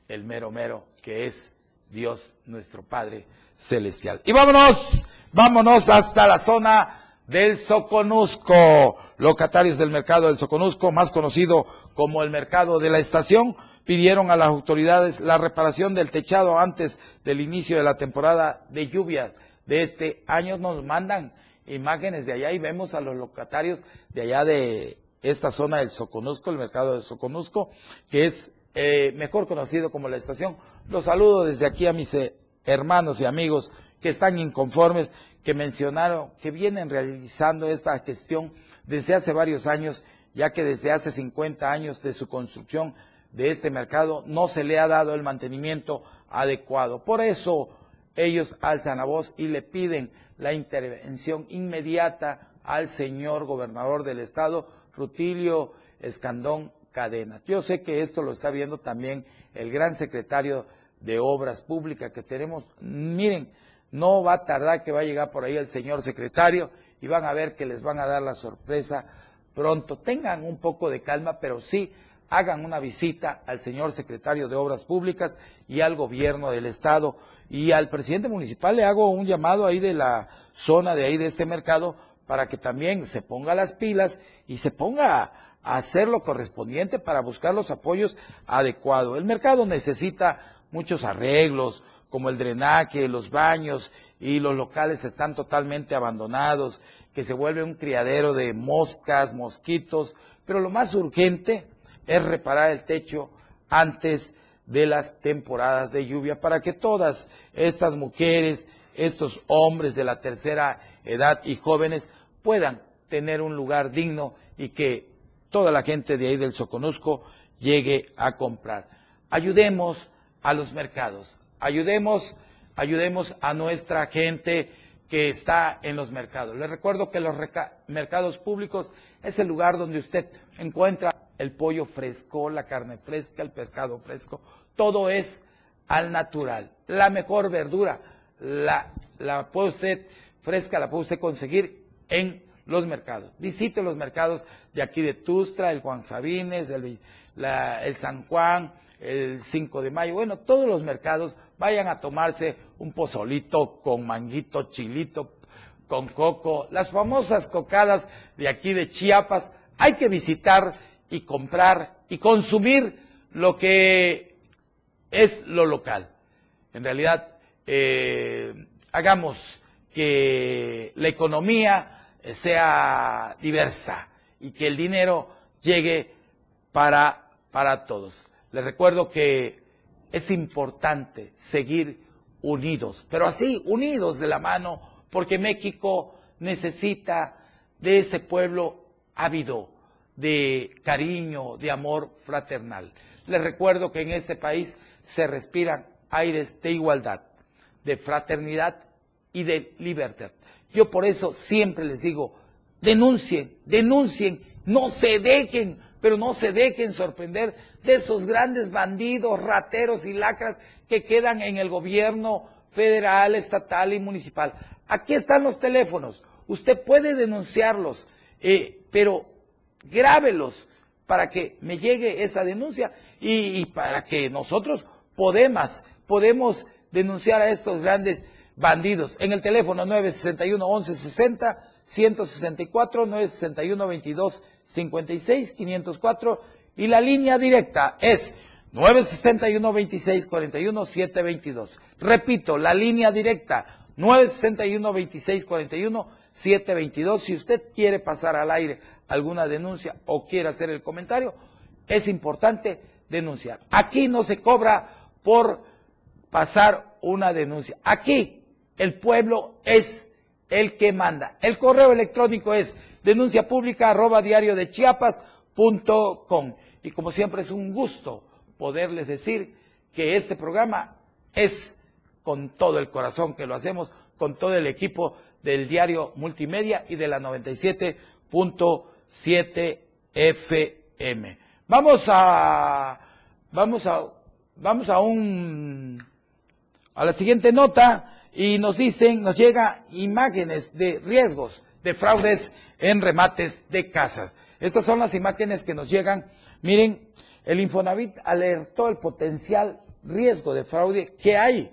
el mero mero que es Dios nuestro Padre Celestial. Y vámonos, vámonos hasta la zona del Soconusco. Locatarios del mercado del Soconusco, más conocido como el mercado de la estación, pidieron a las autoridades la reparación del techado antes del inicio de la temporada de lluvias de este año nos mandan imágenes de allá y vemos a los locatarios de allá de esta zona del Soconusco, el mercado de Soconusco, que es eh, mejor conocido como la estación. Los saludo desde aquí a mis eh, hermanos y amigos que están inconformes, que mencionaron, que vienen realizando esta gestión desde hace varios años, ya que desde hace 50 años de su construcción de este mercado no se le ha dado el mantenimiento adecuado. Por eso ellos alzan la voz y le piden la intervención inmediata al señor gobernador del estado, Rutilio Escandón Cadenas. Yo sé que esto lo está viendo también el gran secretario de Obras Públicas que tenemos. Miren, no va a tardar que va a llegar por ahí el señor secretario y van a ver que les van a dar la sorpresa pronto. Tengan un poco de calma, pero sí hagan una visita al señor secretario de Obras Públicas y al gobierno del Estado. Y al presidente municipal le hago un llamado ahí de la zona de ahí de este mercado para que también se ponga las pilas y se ponga a hacer lo correspondiente para buscar los apoyos adecuados. El mercado necesita muchos arreglos, como el drenaje, los baños y los locales están totalmente abandonados, que se vuelve un criadero de moscas, mosquitos, pero lo más urgente es reparar el techo antes de las temporadas de lluvia para que todas estas mujeres, estos hombres de la tercera edad y jóvenes puedan tener un lugar digno y que toda la gente de ahí del Soconusco llegue a comprar. Ayudemos a los mercados, ayudemos, ayudemos a nuestra gente que está en los mercados. Les recuerdo que los mercados públicos es el lugar donde usted encuentra el pollo fresco, la carne fresca, el pescado fresco, todo es al natural. La mejor verdura la, la puede usted fresca, la puede usted conseguir en los mercados. Visite los mercados de aquí de Tustra, el Juan Sabines, el, el San Juan, el 5 de mayo, bueno, todos los mercados vayan a tomarse un pozolito con manguito, chilito, con coco, las famosas cocadas de aquí de Chiapas. Hay que visitar y comprar y consumir lo que es lo local. En realidad, eh, hagamos que la economía sea diversa y que el dinero llegue para, para todos. Les recuerdo que es importante seguir unidos, pero así, unidos de la mano, porque México necesita de ese pueblo ávido de cariño, de amor fraternal. Les recuerdo que en este país se respiran aires de igualdad, de fraternidad y de libertad. Yo por eso siempre les digo, denuncien, denuncien, no se dejen, pero no se dejen sorprender de esos grandes bandidos, rateros y lacras que quedan en el gobierno federal, estatal y municipal. Aquí están los teléfonos. Usted puede denunciarlos, eh, pero grábelos para que me llegue esa denuncia y, para que nosotros podemos, podemos denunciar a estos grandes bandidos. En el teléfono 961 1160 164 961 22 56 504 y la línea directa es 961 26 41 722. Repito, la línea directa 961 26 41 722. Si usted quiere pasar al aire alguna denuncia o quiere hacer el comentario, es importante denunciar. Aquí no se cobra por pasar una denuncia. Aquí el pueblo es el que manda. El correo electrónico es denuncia pública arroba diario de Chiapas punto com. Y como siempre es un gusto poderles decir que este programa es con todo el corazón que lo hacemos, con todo el equipo del diario multimedia y de la 97.7 FM. Vamos a, vamos a, vamos a un, a la siguiente nota y nos dicen, nos llega imágenes de riesgos de fraudes en remates de casas. Estas son las imágenes que nos llegan. Miren, el Infonavit alertó el potencial riesgo de fraude que hay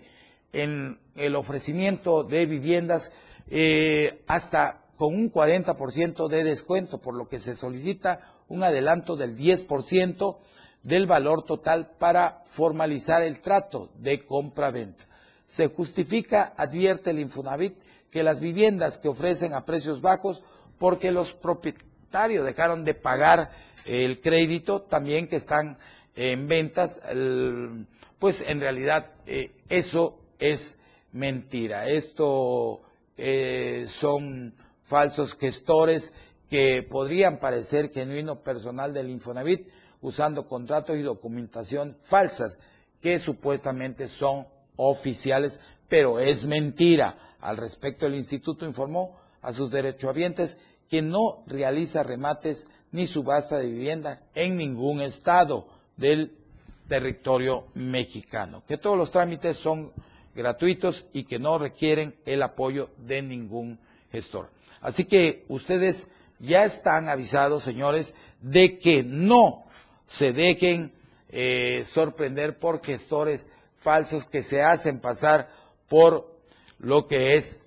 en el ofrecimiento de viviendas eh, hasta con un 40% de descuento, por lo que se solicita un adelanto del 10% del valor total para formalizar el trato de compra-venta. Se justifica, advierte el Infonavit, que las viviendas que ofrecen a precios bajos porque los propietarios dejaron de pagar el crédito, también que están en ventas, pues en realidad eh, eso es mentira. Esto eh, son falsos gestores que podrían parecer genuino personal del Infonavit usando contratos y documentación falsas que supuestamente son oficiales, pero es mentira. Al respecto, el instituto informó a sus derechohabientes que no realiza remates ni subasta de vivienda en ningún estado del territorio mexicano, que todos los trámites son gratuitos y que no requieren el apoyo de ningún gestor. Así que ustedes ya están avisados, señores, de que no se dejen eh, sorprender por gestores falsos que se hacen pasar por lo que es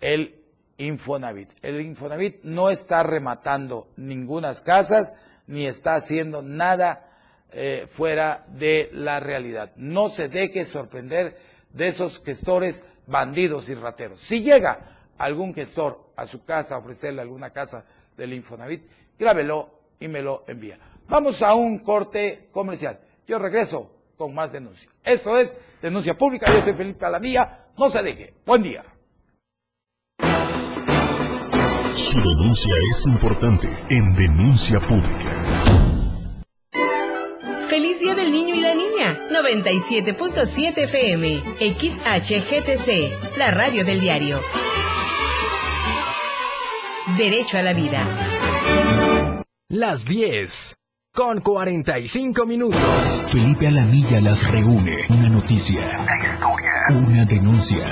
el Infonavit. El Infonavit no está rematando ninguna casas ni está haciendo nada eh, fuera de la realidad. No se deje sorprender de esos gestores bandidos y rateros. Si llega algún gestor a su casa a ofrecerle alguna casa del Infonavit, grábelo y me lo envía. Vamos a un corte comercial. Yo regreso con más denuncia. Esto es Denuncia Pública. Yo soy Felipe Alamía. No se deje. Buen día. Su denuncia es importante en Denuncia Pública. Feliz Día del Niño y la Niña. 97.7 FM. XHGTC. La radio del diario. Derecho a la vida. Las 10 con 45 minutos. Felipe Alamilla las reúne. Una noticia. Una denuncia.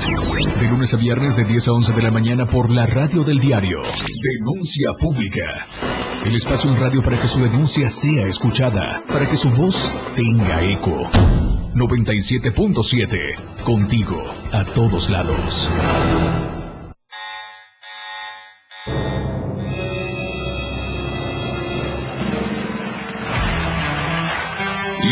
De lunes a viernes de 10 a 11 de la mañana por la radio del diario. Denuncia pública. El espacio en radio para que su denuncia sea escuchada. Para que su voz tenga eco. 97.7. Contigo a todos lados.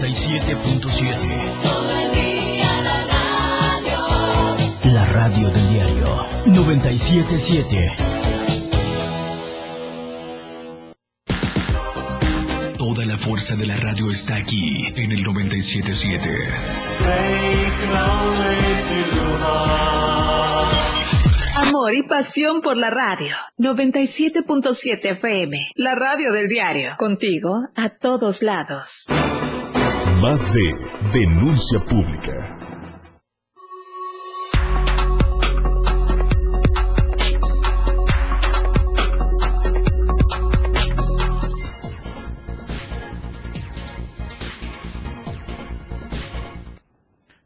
97.7. La radio del diario 977. Toda la fuerza de la radio está aquí en el 977. Amor y pasión por la radio. 97.7 FM. La radio del diario. Contigo a todos lados. Más de denuncia pública.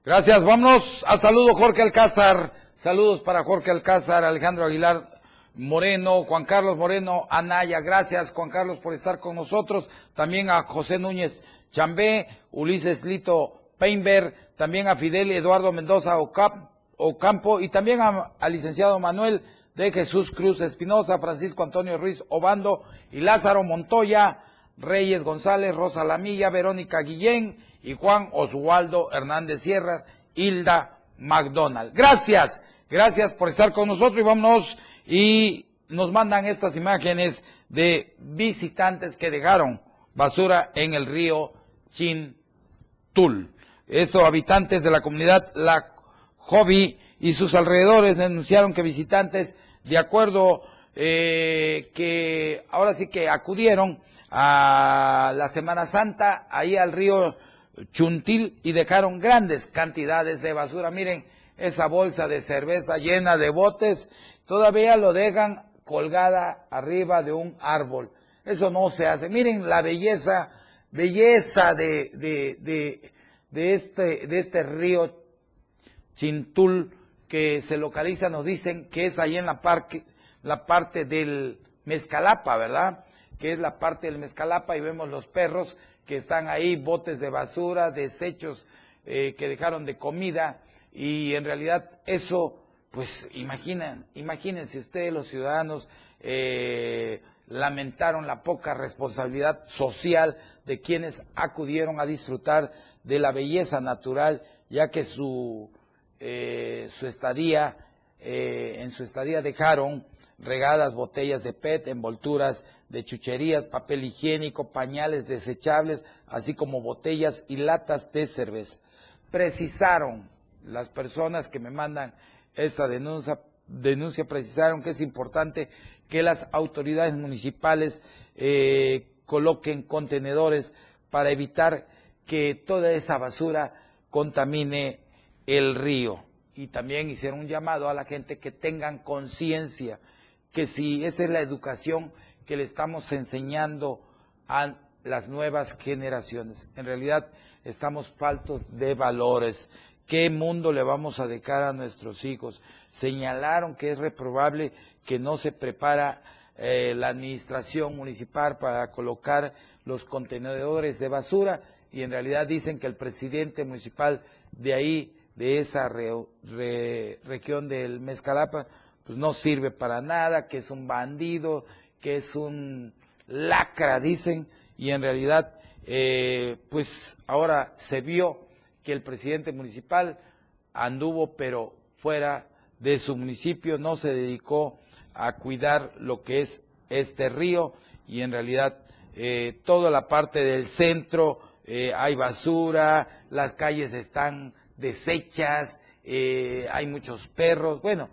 Gracias, vámonos a saludo Jorge Alcázar. Saludos para Jorge Alcázar, Alejandro Aguilar Moreno, Juan Carlos Moreno, Anaya. Gracias, Juan Carlos, por estar con nosotros. También a José Núñez Chambé, Ulises Lito Peinberg, también a Fidel Eduardo Mendoza Ocampo y también al licenciado Manuel de Jesús Cruz Espinosa, Francisco Antonio Ruiz Obando y Lázaro Montoya, Reyes González, Rosa Lamilla, Verónica Guillén y Juan Oswaldo Hernández Sierra, Hilda McDonald. Gracias, gracias por estar con nosotros y vámonos y nos mandan estas imágenes de visitantes que dejaron basura en el río Chintul. Estos habitantes de la comunidad La Jovi y sus alrededores denunciaron que visitantes, de acuerdo eh, que ahora sí que acudieron a la Semana Santa ahí al río Chuntil y dejaron grandes cantidades de basura. Miren esa bolsa de cerveza llena de botes, todavía lo dejan colgada arriba de un árbol. Eso no se hace. Miren la belleza, belleza de, de, de, este, de este río Chintul que se localiza, nos dicen que es ahí en la, la parte del Mezcalapa, ¿verdad? Que es la parte del Mezcalapa y vemos los perros que están ahí, botes de basura, desechos eh, que dejaron de comida y en realidad eso, pues imaginan, imagínense ustedes los ciudadanos eh, lamentaron la poca responsabilidad social de quienes acudieron a disfrutar de la belleza natural, ya que su, eh, su estadía, en su estadía dejaron regadas botellas de PET, envolturas de chucherías, papel higiénico, pañales desechables, así como botellas y latas de cerveza. Precisaron las personas que me mandan esta denuncia, denuncia precisaron que es importante que las autoridades municipales eh, coloquen contenedores para evitar que toda esa basura contamine el río. Y también hicieron un llamado a la gente que tengan conciencia que si esa es la educación que le estamos enseñando a las nuevas generaciones. En realidad estamos faltos de valores. ¿Qué mundo le vamos a dejar a nuestros hijos? Señalaron que es reprobable que no se prepara eh, la administración municipal para colocar los contenedores de basura y en realidad dicen que el presidente municipal de ahí, de esa región del Mezcalapa, pues no sirve para nada, que es un bandido, que es un lacra, dicen, y en realidad, eh, pues ahora se vio que el presidente municipal anduvo, pero fuera de su municipio, no se dedicó a cuidar lo que es este río y en realidad eh, toda la parte del centro eh, hay basura, las calles están deshechas, hay muchos perros, bueno,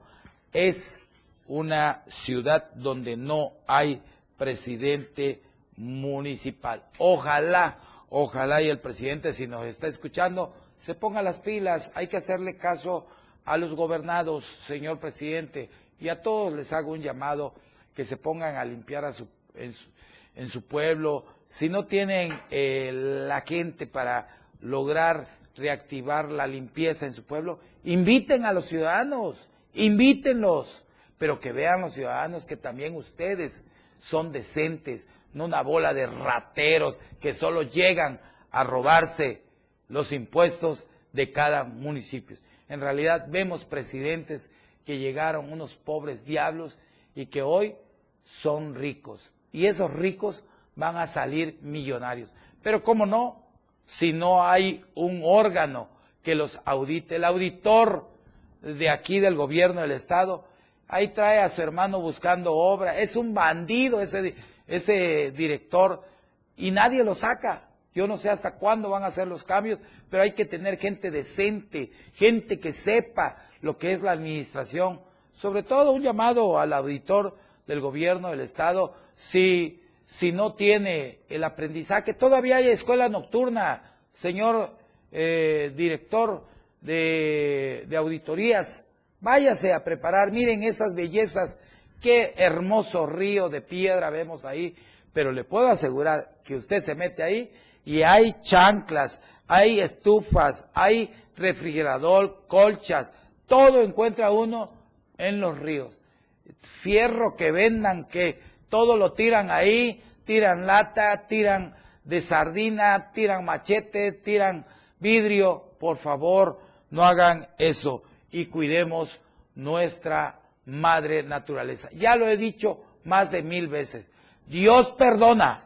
es una ciudad donde no hay presidente municipal. Ojalá, ojalá y el presidente, si nos está escuchando, se ponga las pilas. Hay que hacerle caso a los gobernados, señor presidente, y a todos les hago un llamado que se pongan a limpiar a su, en, su, pueblo. Si no tienen eh, la gente para lograr reactivar la limpieza en su pueblo, inviten a los ciudadanos, invítenlos, pero que vean los ciudadanos que también ustedes son decentes, no una bola de rateros que solo llegan a robarse los impuestos de cada municipio. En realidad vemos presidentes que llegaron unos pobres diablos y que hoy son ricos. Y esos ricos van a salir millonarios. Pero ¿cómo no? Si no hay un órgano que los audite. El auditor de aquí del gobierno del Estado, ahí trae a su hermano buscando obra. Es un bandido ese, ese director y nadie lo saca. Yo no sé hasta cuándo van a hacer los cambios, pero hay que tener gente decente, gente que sepa lo que es la administración. Sobre todo un llamado al auditor del gobierno del Estado, si, si no tiene el aprendizaje. Todavía hay escuela nocturna, señor eh, director de, de auditorías. Váyase a preparar, miren esas bellezas, qué hermoso río de piedra vemos ahí, pero le puedo asegurar que usted se mete ahí y hay chanclas, hay estufas, hay refrigerador, colchas, todo encuentra uno en los ríos. Fierro que vendan, que todo lo tiran ahí, tiran lata, tiran de sardina, tiran machete, tiran vidrio, por favor, no hagan eso y cuidemos nuestra madre naturaleza. Ya lo he dicho más de mil veces. Dios perdona,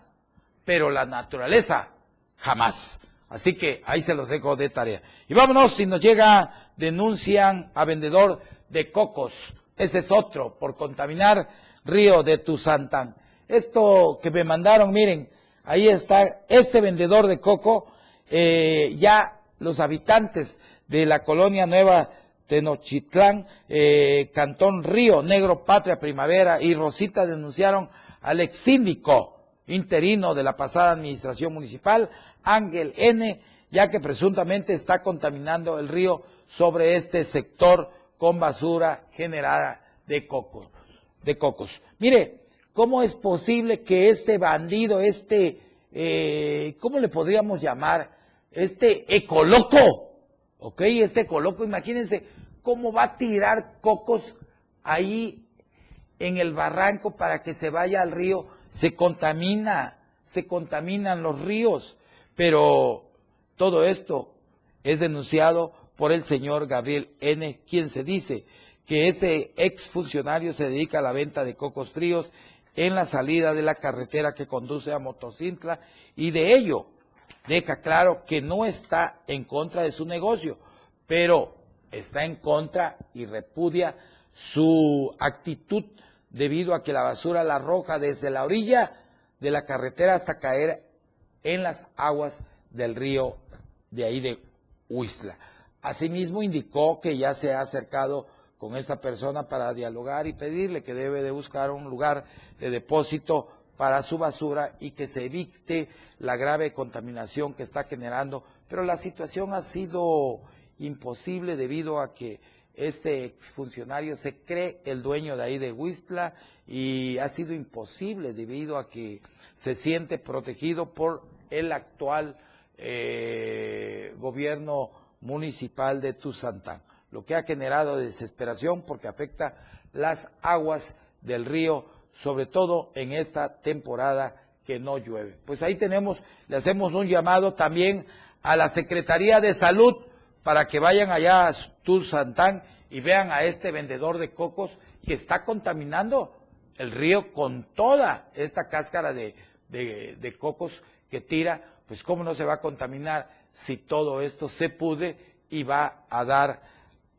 pero la naturaleza jamás. Así que ahí se los dejo de tarea. Y vámonos, si nos llega, denuncian a vendedor de cocos. Ese es otro, por contaminar río de Tuzantán. Esto que me mandaron, miren, ahí está este vendedor de coco, eh, ya los habitantes de la colonia nueva Tenochtitlán, eh, Cantón Río Negro, Patria Primavera y Rosita denunciaron al ex síndico interino de la pasada administración municipal, Ángel N., ya que presuntamente está contaminando el río sobre este sector con basura generada de cocos. Mire, ¿cómo es posible que este bandido, este, eh, ¿cómo le podríamos llamar? Este ecoloco, ¿ok? Este coloco, imagínense cómo va a tirar cocos ahí en el barranco para que se vaya al río. Se contamina, se contaminan los ríos. Pero todo esto es denunciado por el señor Gabriel N., quien se dice que este exfuncionario se dedica a la venta de cocos fríos en la salida de la carretera que conduce a Motocintla y de ello deja claro que no está en contra de su negocio, pero está en contra y repudia su actitud debido a que la basura la arroja desde la orilla de la carretera hasta caer en las aguas del río de ahí de Huistla. Asimismo indicó que ya se ha acercado con esta persona para dialogar y pedirle que debe de buscar un lugar de depósito para su basura y que se evite la grave contaminación que está generando. Pero la situación ha sido imposible debido a que este exfuncionario se cree el dueño de ahí de Huistla y ha sido imposible debido a que se siente protegido por el actual eh, gobierno municipal de Tuzantán, lo que ha generado desesperación porque afecta las aguas del río, sobre todo en esta temporada que no llueve. Pues ahí tenemos, le hacemos un llamado también a la Secretaría de Salud para que vayan allá a Tuzantán y vean a este vendedor de cocos que está contaminando el río con toda esta cáscara de, de, cocos que tira, pues cómo no se va a contaminar si todo esto se pude y va a dar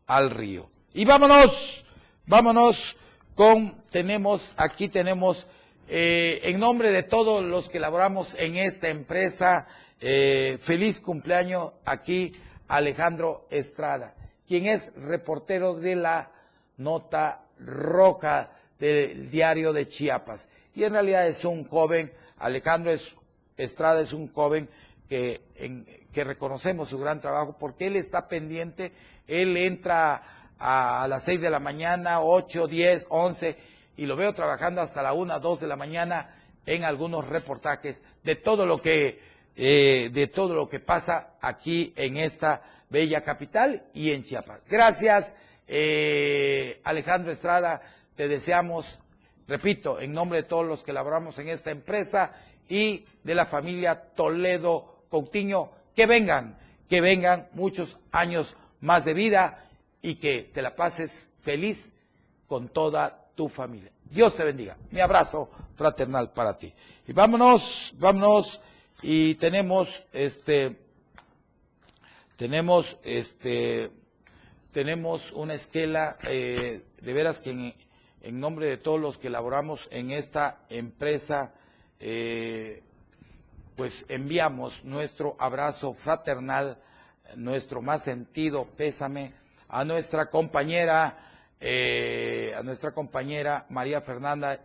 al río. Y vámonos, vámonos con, tenemos, aquí tenemos, eh, en nombre de todos los que laboramos en esta empresa, eh, feliz cumpleaños aquí Alejandro Estrada, quien es reportero de la Nota Roja del diario de Chiapas. Y en realidad es un joven, Alejandro Estrada es un joven que, que reconocemos su gran trabajo porque él está pendiente, él entra a, las 6 de la mañana, 8, 10, 11, y lo veo trabajando hasta la 1, 2 de la mañana en algunos reportajes de todo lo que, eh, de todo lo que pasa aquí en esta bella capital y en Chiapas. Gracias, eh, Alejandro Estrada, te deseamos, repito, en nombre de todos los que laboramos en esta empresa y de la familia Toledo Coutinho, que vengan, que vengan muchos años más de vida y que te la pases feliz con toda tu familia. Dios te bendiga. Mi abrazo fraternal para ti. Y vámonos, vámonos y tenemos este tenemos este tenemos una esquela eh, de veras que en, nombre de todos los que laboramos en esta empresa eh, pues enviamos nuestro abrazo fraternal nuestro más sentido pésame a nuestra compañera, eh, a nuestra compañera María Fernanda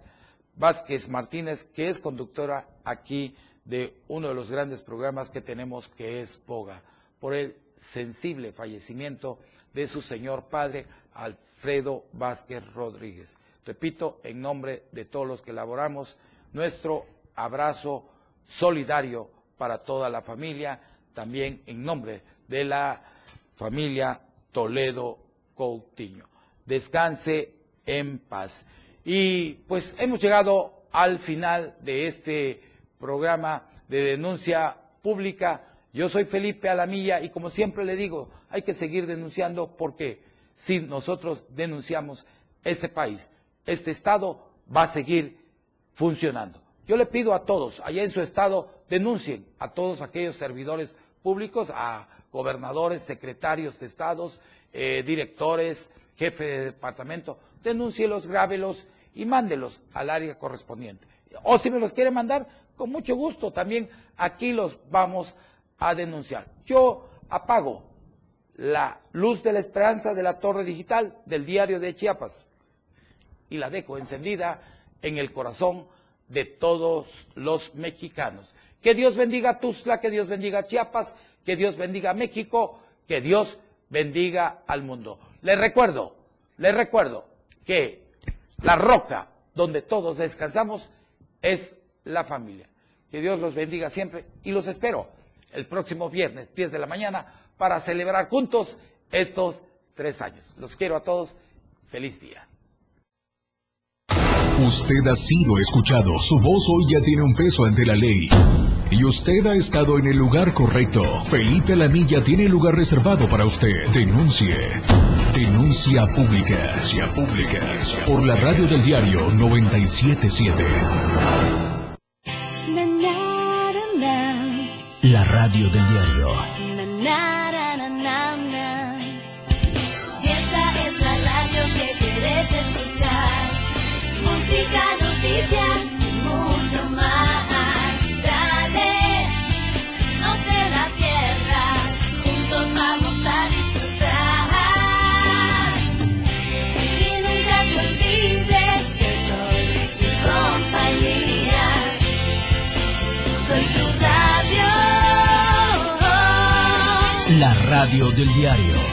Vázquez Martínez, que es conductora aquí de uno de los grandes programas que tenemos, que es Poga, por el sensible fallecimiento de su señor padre, Alfredo Vázquez Rodríguez. Repito, en nombre de todos los que elaboramos, nuestro abrazo solidario para toda la familia, también en nombre de la familia Toledo Coutinho. Descanse en paz. Y pues hemos llegado al final de este programa de denuncia pública. Yo soy Felipe Alamilla y como siempre le digo, hay que seguir denunciando porque si nosotros denunciamos este país, este Estado va a seguir funcionando. Yo le pido a todos, allá en su Estado, denuncien a todos aquellos servidores públicos, a gobernadores, secretarios de estados, eh, directores, jefe de departamento, denúncielos, grábelos y mándelos al área correspondiente. O si me los quiere mandar, con mucho gusto también aquí los vamos a denunciar. Yo apago la luz de la esperanza de la torre digital del diario de Chiapas y la dejo encendida en el corazón de todos los mexicanos. Que Dios bendiga a Tuzla, que Dios bendiga a Chiapas, que Dios bendiga a México, que Dios bendiga al mundo. Les recuerdo, les recuerdo que la roca donde todos descansamos es la familia. Que Dios los bendiga siempre y los espero el próximo viernes, 10 de la mañana, para celebrar juntos estos tres años. Los quiero a todos. Feliz día. Usted ha sido escuchado. Su voz hoy ya tiene un peso ante la ley. Y usted ha estado en el lugar correcto. Felipe Lamilla tiene lugar reservado para usted. Denuncie. Denuncia pública. Denuncia pública. Por la radio del diario 977. La radio del diario. Esta es la radio que quieres escuchar. Música, noticias radio del diario